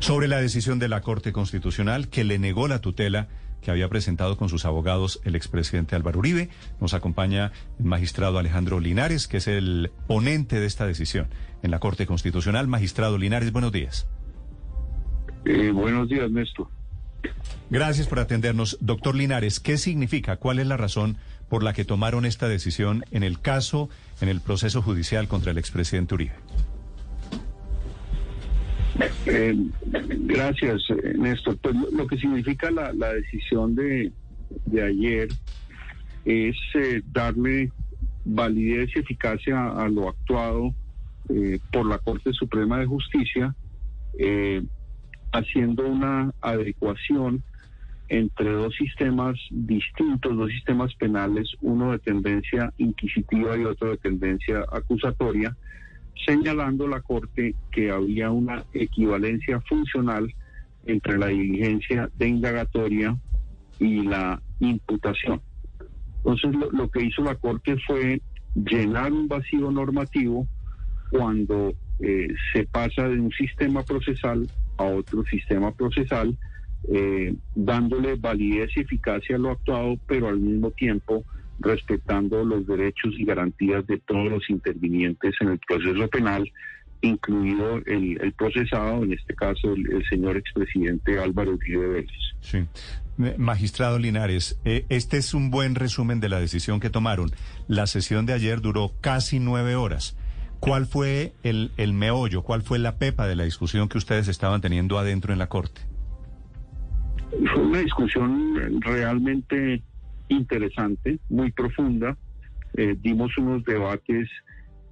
Sobre la decisión de la Corte Constitucional que le negó la tutela que había presentado con sus abogados el expresidente Álvaro Uribe, nos acompaña el magistrado Alejandro Linares, que es el ponente de esta decisión en la Corte Constitucional. Magistrado Linares, buenos días. Eh, buenos días, Néstor. Gracias por atendernos. Doctor Linares, ¿qué significa? ¿Cuál es la razón por la que tomaron esta decisión en el caso, en el proceso judicial contra el expresidente Uribe? Eh, gracias, eh, Néstor. Pues lo, que significa la, decisión de, ayer es eh, darle validez y eficacia a, lo actuado eh, por la Corte Suprema de Justicia, haciendo una adecuación entre dos sistemas distintos, dos sistemas penales, uno de tendencia inquisitiva y otro de tendencia acusatoria, señalando la Corte que había una equivalencia funcional entre la diligencia de indagatoria y la imputación. Entonces lo, que hizo la Corte fue llenar un vacío normativo cuando eh, se pasa de un sistema procesal a otro sistema procesal, eh, dándole validez y eficacia a lo actuado, pero al mismo tiempo respetando los derechos y garantías de todos los intervinientes en el proceso penal, incluido el, el procesado, en este caso el, el, señor expresidente Álvaro Uribe Vélez. Sí. Magistrado Linares, eh, este es un buen resumen de la decisión que tomaron. La sesión de ayer duró casi nueve horas. ¿Cuál fue el, el meollo, cuál fue la pepa de la discusión que ustedes estaban teniendo adentro en la Corte? Fue una discusión realmente interesante, muy profunda. Eh, dimos unos debates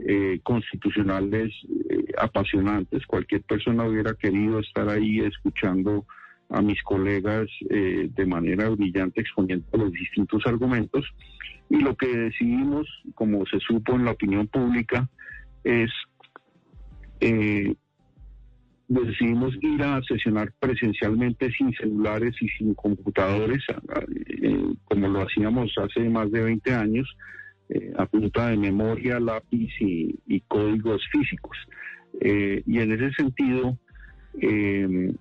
eh, constitucionales eh, apasionantes. Cualquier persona hubiera querido estar ahí escuchando a mis colegas de manera brillante exponiendo los distintos argumentos. Y lo que decidimos, como se supo en la opinión pública, es decidimos ir a sesionar presencialmente sin celulares y sin computadores, eh, como lo hacíamos hace más de 20 años, eh, a punta de memoria, lápiz y, códigos físicos. Eh, y en ese sentido, eh,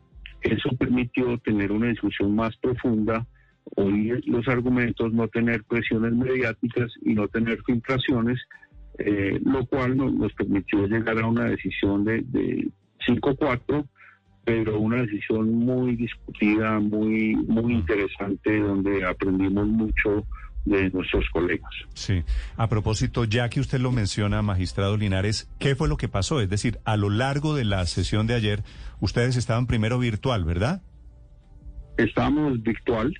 eso permitió tener una discusión más profunda, oír los argumentos, no tener presiones mediáticas y no tener filtraciones, lo cual nos, permitió llegar a una decisión de, de 5-4, pero una decisión muy discutida, muy, muy interesante, donde aprendimos mucho de nuestros colegas. Sí. A propósito, ya que usted lo menciona, magistrado Linares, ¿qué fue lo que pasó? Es decir, a lo largo de la sesión de ayer, ustedes estaban primero virtual, ¿verdad? Estábamos virtual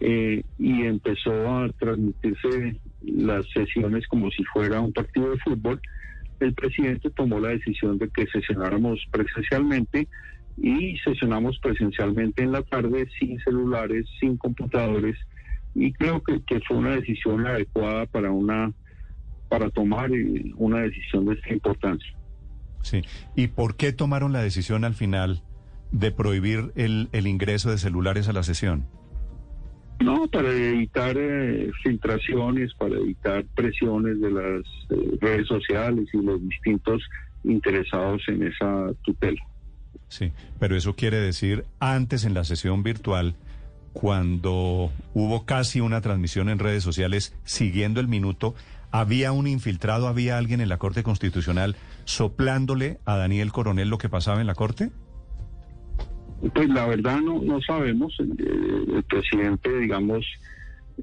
eh, y empezó a transmitirse las sesiones como si fuera un partido de fútbol. El presidente tomó la decisión de que sesionáramos presencialmente y sesionamos presencialmente en la tarde sin celulares, sin computadores y creo que, fue una decisión adecuada para una para tomar eh, una decisión de esta importancia. Sí. ¿Y por qué tomaron la decisión al final de prohibir el, el ingreso de celulares a la sesión? No, para evitar eh, filtraciones, para evitar presiones de las eh, redes sociales y los distintos interesados en esa tutela. Sí, pero eso quiere decir antes en la sesión virtual cuando hubo casi una transmisión en redes sociales siguiendo el minuto, ¿había un infiltrado, había alguien en la Corte Constitucional soplándole a Daniel Coronel lo que pasaba en la Corte? Pues la verdad no, no sabemos. El, el presidente, digamos,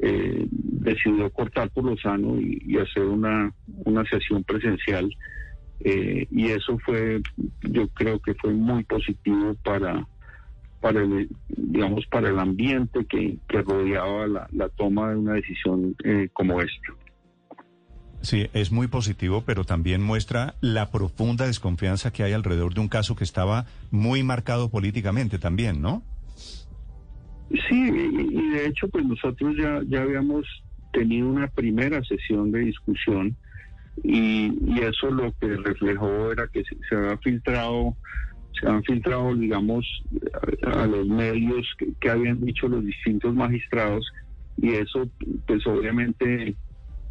eh, decidió cortar por lo sano y, hacer una, una sesión presencial. Eh, y eso fue, yo creo que fue muy positivo para para el, digamos, para el ambiente que, rodeaba la, la, toma de una decisión eh, como esta. Sí, es muy positivo, pero también muestra la profunda desconfianza que hay alrededor de un caso que estaba muy marcado políticamente también, ¿no? Sí, y, de hecho, pues nosotros ya, ya habíamos tenido una primera sesión de discusión y, eso lo que reflejó era que se, se filtrado se han filtrado, digamos, a, los medios que, habían dicho los distintos magistrados y eso, pues obviamente,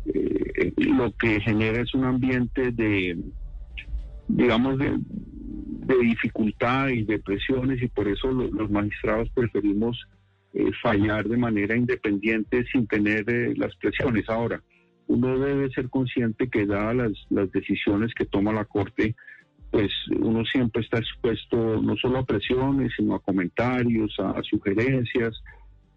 eh, lo que genera es un ambiente de, digamos, de, dificultad y de presiones y por eso los magistrados preferimos eh, fallar de manera independiente sin tener eh, las presiones. Ahora, uno debe ser consciente que dadas las decisiones que toma la Corte, pues uno siempre está expuesto no solo a presiones, sino a comentarios, a, sugerencias,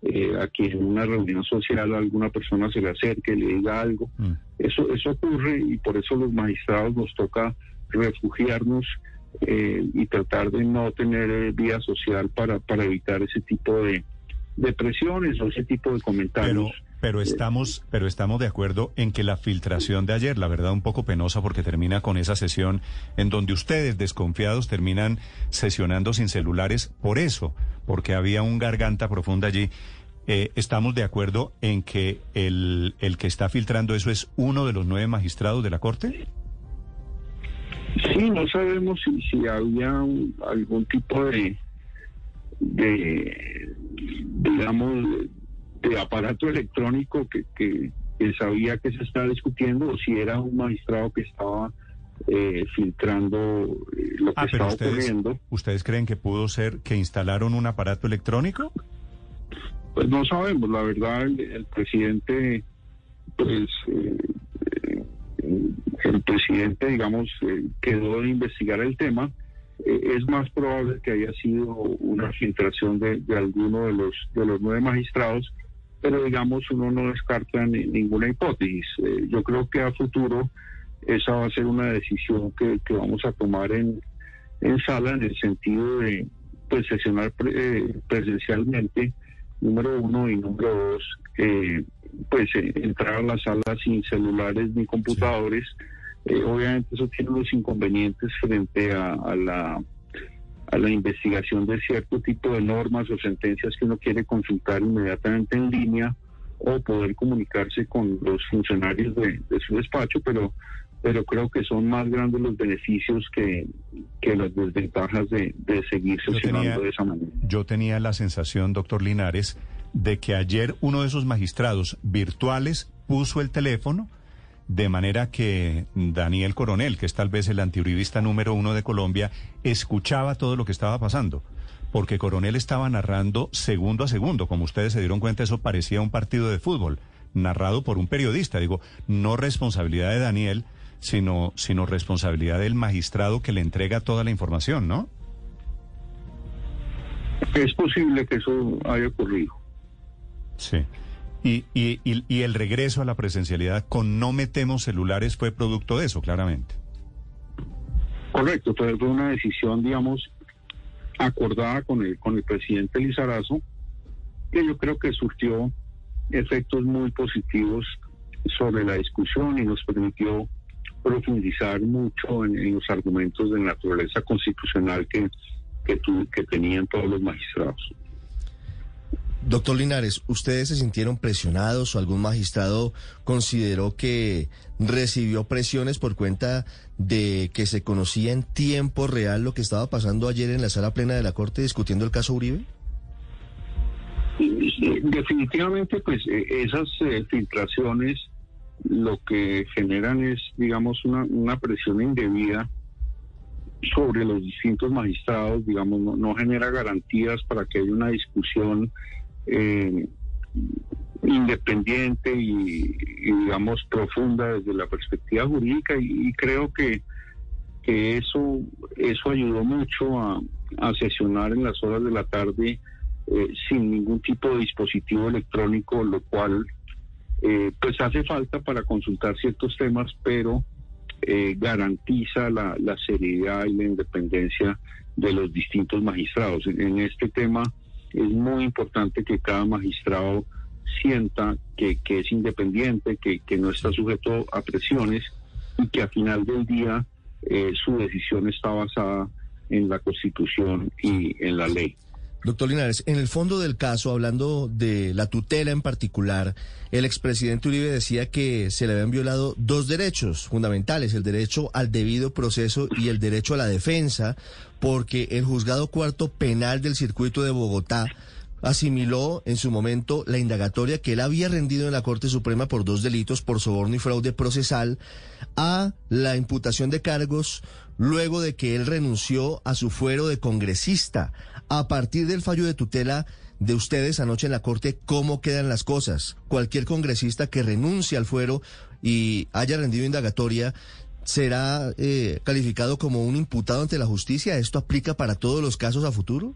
eh, a que en una reunión social alguna persona se le acerque le diga algo. Mm. Eso, eso ocurre y por eso los magistrados nos toca refugiarnos eh, y tratar de no tener eh, vía social para, para evitar ese tipo de, de presiones o ese tipo de comentarios. Pero estamos, pero estamos de acuerdo en que la filtración de ayer, la verdad un poco penosa porque termina con esa sesión en donde ustedes desconfiados terminan sesionando sin celulares por eso, porque había un garganta profunda allí. Eh, estamos de acuerdo en que el, el que está filtrando eso es uno de los nueve magistrados de la Corte. Sí, no sabemos si, si había algún tipo de, de digamos, de aparato electrónico que, que, sabía que se estaba discutiendo o si era un magistrado que estaba eh, filtrando eh, lo que ah, estaba ocurriendo. ¿Ustedes creen que pudo ser que instalaron un aparato electrónico? Pues no sabemos, la verdad el, presidente, pues eh, el presidente, digamos, quedó de investigar el tema es más probable que haya sido una filtración de, de, alguno de los de los nueve magistrados pero digamos uno no descarta ninguna hipótesis. Eh, yo creo que a futuro esa va a ser una decisión que, vamos a tomar en, en sala en el sentido de pues sesionar eh, presencialmente, número uno, y número dos, eh, pues entrar a la sala sin celulares ni computadores. obviamente eso tiene unos inconvenientes frente a la a la investigación de cierto tipo de normas o sentencias que uno quiere consultar inmediatamente en línea o poder comunicarse con los funcionarios de, su despacho, pero pero creo que son más grandes los beneficios que, que las desventajas de, seguir sesionando de esa manera. Yo tenía la sensación, doctor Linares, de que ayer uno de esos magistrados virtuales puso el teléfono de manera que Daniel Coronel, que es tal vez el antiuribista número uno de Colombia, escuchaba todo lo que estaba pasando. Porque Coronel estaba narrando segundo a segundo. Como ustedes se dieron cuenta, eso parecía un partido de fútbol, narrado por un periodista. Digo, no responsabilidad de Daniel, sino, sino responsabilidad del magistrado que le entrega toda la información, ¿no? Es posible que eso haya ocurrido. Sí. Y, y, y, el regreso a la presencialidad con no metemos celulares fue producto de eso, claramente. Correcto, fue una decisión, digamos, acordada con el, con el presidente Lizarazo, que yo creo que surtió efectos muy positivos sobre la discusión y nos permitió profundizar mucho en, los argumentos de naturaleza constitucional que, que, que tenían todos los magistrados. Doctor Linares, ¿ustedes se sintieron presionados o algún magistrado consideró que recibió presiones por cuenta de que se conocía en tiempo real lo que estaba pasando ayer en la sala plena de la Corte discutiendo el caso Uribe? Definitivamente, pues e, esas eh, filtraciones lo que generan es, digamos, una, presión indebida sobre los distintos magistrados, digamos, no genera garantías para que haya una discusión eh, independiente y, digamos profunda desde la perspectiva jurídica y, creo que, que eso eso ayudó mucho a, sesionar en las horas de la tarde eh, sin ningún tipo de dispositivo electrónico lo cual eh, pues hace falta para consultar ciertos temas pero eh, garantiza la, la, seriedad y la independencia de los distintos magistrados. En este tema es muy importante que cada magistrado sienta que, es independiente, que, no está sujeto a presiones y que al final del día eh, su decisión está basada en la Constitución y en la ley. Doctor Linares, en el fondo del caso, hablando de la tutela en particular, el expresidente Uribe decía que se le habían violado dos derechos fundamentales, el derecho al debido proceso y el derecho a la defensa, porque el juzgado cuarto penal del circuito de Bogotá asimiló en su momento la indagatoria que él había rendido en la Corte Suprema por dos delitos por soborno y fraude procesal a la imputación de cargos luego de que él renunció a su fuero de congresista. A partir del fallo de tutela de ustedes anoche en la Corte, ¿cómo quedan las cosas? Cualquier congresista que renuncie al fuero y haya rendido indagatoria será eh, calificado como un imputado ante la justicia. ¿Esto aplica para todos los casos a futuro?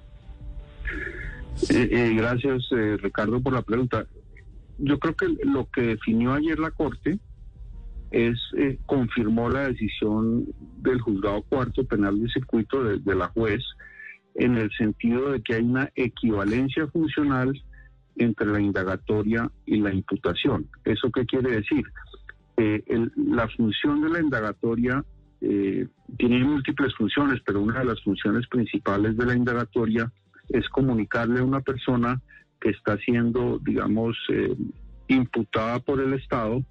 Eh, eh, gracias, eh, Ricardo, por la pregunta. Yo creo que lo que definió ayer la Corte es eh, confirmó la decisión del juzgado cuarto penal de circuito de, la juez en el sentido de que hay una equivalencia funcional entre la indagatoria y la imputación. ¿Eso qué quiere decir? Eh, el, la función de la indagatoria eh, tiene múltiples funciones, pero una de las funciones principales de la indagatoria es comunicarle a una persona que está siendo, digamos, eh, imputada por el Estado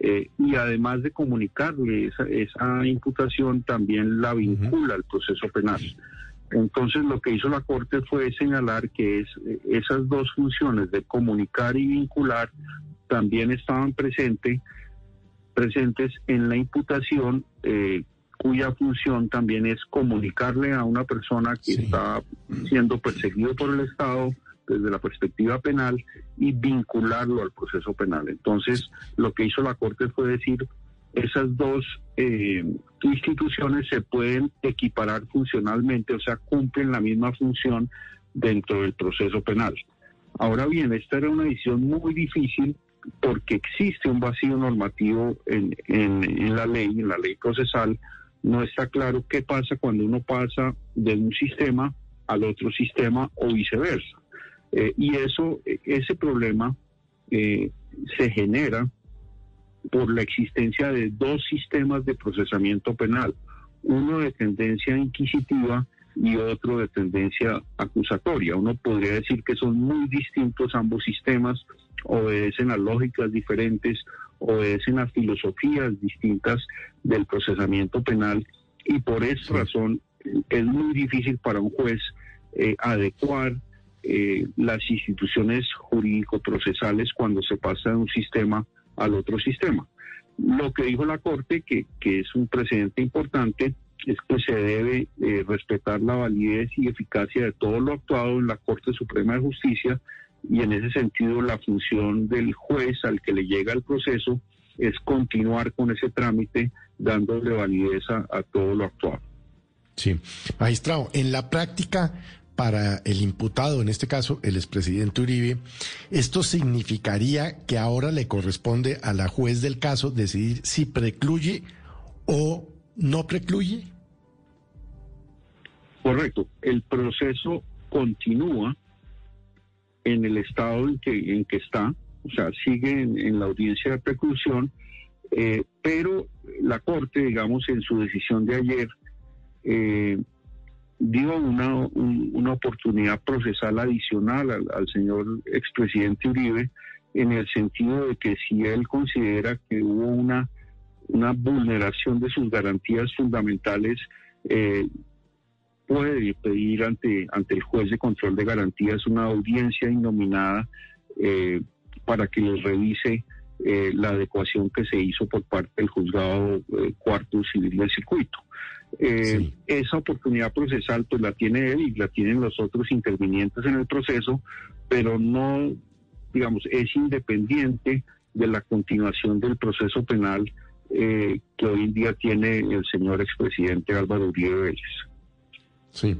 eh, y además de comunicarle esa, esa, imputación, también la vincula al proceso penal. Entonces lo que hizo la Corte fue señalar que es, esas dos funciones de comunicar y vincular también estaban presente, presentes en la imputación, eh, cuya función también es comunicarle a una persona que sí. está siendo perseguido por el Estado desde la perspectiva penal y vincularlo al proceso penal. Entonces lo que hizo la Corte fue decir, esas dos eh, instituciones se pueden equiparar funcionalmente, o sea, cumplen la misma función dentro del proceso penal. Ahora bien, esta era una decisión muy difícil porque existe un vacío normativo en, en, en la ley, en la ley procesal. No está claro qué pasa cuando uno pasa de un sistema al otro sistema o viceversa. Eh, y eso, ese problema eh, se genera por la existencia de dos sistemas de procesamiento penal, uno de tendencia inquisitiva y otro de tendencia acusatoria. Uno podría decir que son muy distintos ambos sistemas, obedecen a lógicas diferentes, obedecen a filosofías distintas del procesamiento penal y por esa razón es muy difícil para un juez eh, adecuar eh, las instituciones jurídico-procesales cuando se pasa de un sistema al otro sistema. Lo que dijo la Corte, que, que es un precedente importante, es que se debe eh, respetar la validez y eficacia de todo lo actuado en la Corte Suprema de Justicia y en ese sentido la función del juez al que le llega el proceso es continuar con ese trámite dándole validez a, a todo lo actuado. Sí, magistrado, en la práctica para el imputado, en este caso el expresidente Uribe, esto significaría que ahora le corresponde a la juez del caso decidir si precluye o no precluye. Correcto, el proceso continúa en el estado en que, en que está, o sea, sigue en, la audiencia de preclusión, eh, pero la Corte, digamos, en su decisión de ayer, eh, dio una, un, una oportunidad procesal adicional al, al, señor expresidente Uribe en el sentido de que si él considera que hubo una, una vulneración de sus garantías fundamentales, eh, puede pedir ante, ante el juez de control de garantías una audiencia innominada eh, para que les revise eh, la adecuación que se hizo por parte del juzgado eh, cuarto civil del circuito. Esa oportunidad procesal pues la tiene él y la tienen los otros intervinientes en el proceso, pero no, digamos, es independiente de la continuación del proceso penal que hoy en día tiene el señor expresidente Álvaro Uribe Vélez. Sí,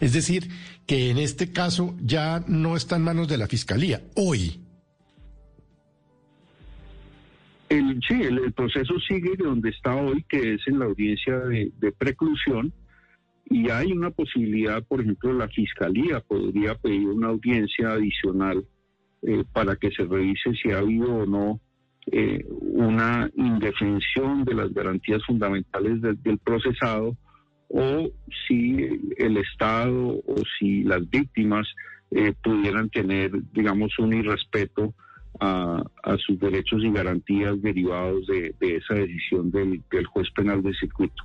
es decir, que en este caso ya no está en manos de la Fiscalía, hoy. El, sí, el, proceso sigue de donde está hoy, que es en la audiencia de, preclusión, y hay una posibilidad, por ejemplo, la Fiscalía podría pedir una audiencia adicional eh, para que se revise si ha habido o no eh, una indefensión de las garantías fundamentales del procesado o si el Estado o si las víctimas eh, pudieran tener, digamos, un irrespeto a, sus derechos y garantías derivados de, esa decisión del, juez penal del circuito.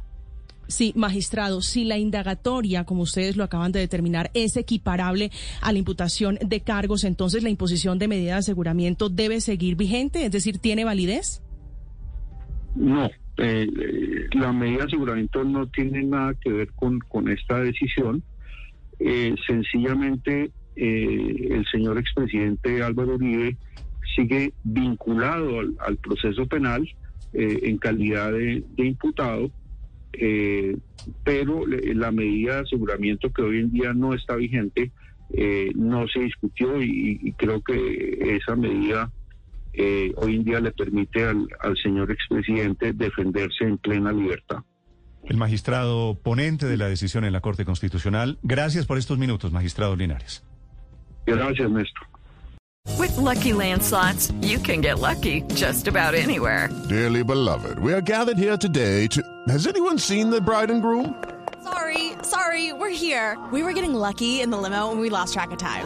Sí, magistrado, si la indagatoria, como ustedes lo acaban de determinar, es equiparable a la imputación de cargos, entonces la imposición de medida de aseguramiento debe seguir vigente, es decir, ¿tiene validez? No, eh, la medida de aseguramiento no tiene nada que ver con, esta decisión. Eh, sencillamente, eh, el señor expresidente Álvaro Uribe sigue vinculado al, proceso penal eh, en calidad de, imputado, eh, pero la medida de aseguramiento que hoy en día no está vigente eh, no se discutió y, creo que esa medida hoy en día le permite al, al señor expresidente defenderse en plena libertad. El magistrado ponente de la decisión en la Corte Constitucional. Gracias por estos minutos, magistrado Linares. Gracias, Néstor. With lucky landslots, you can get lucky just about anywhere. Dearly beloved, we are gathered here today to. Has anyone seen the bride and groom? Sorry, sorry, we're here. We were getting lucky in the limo and we lost track of time.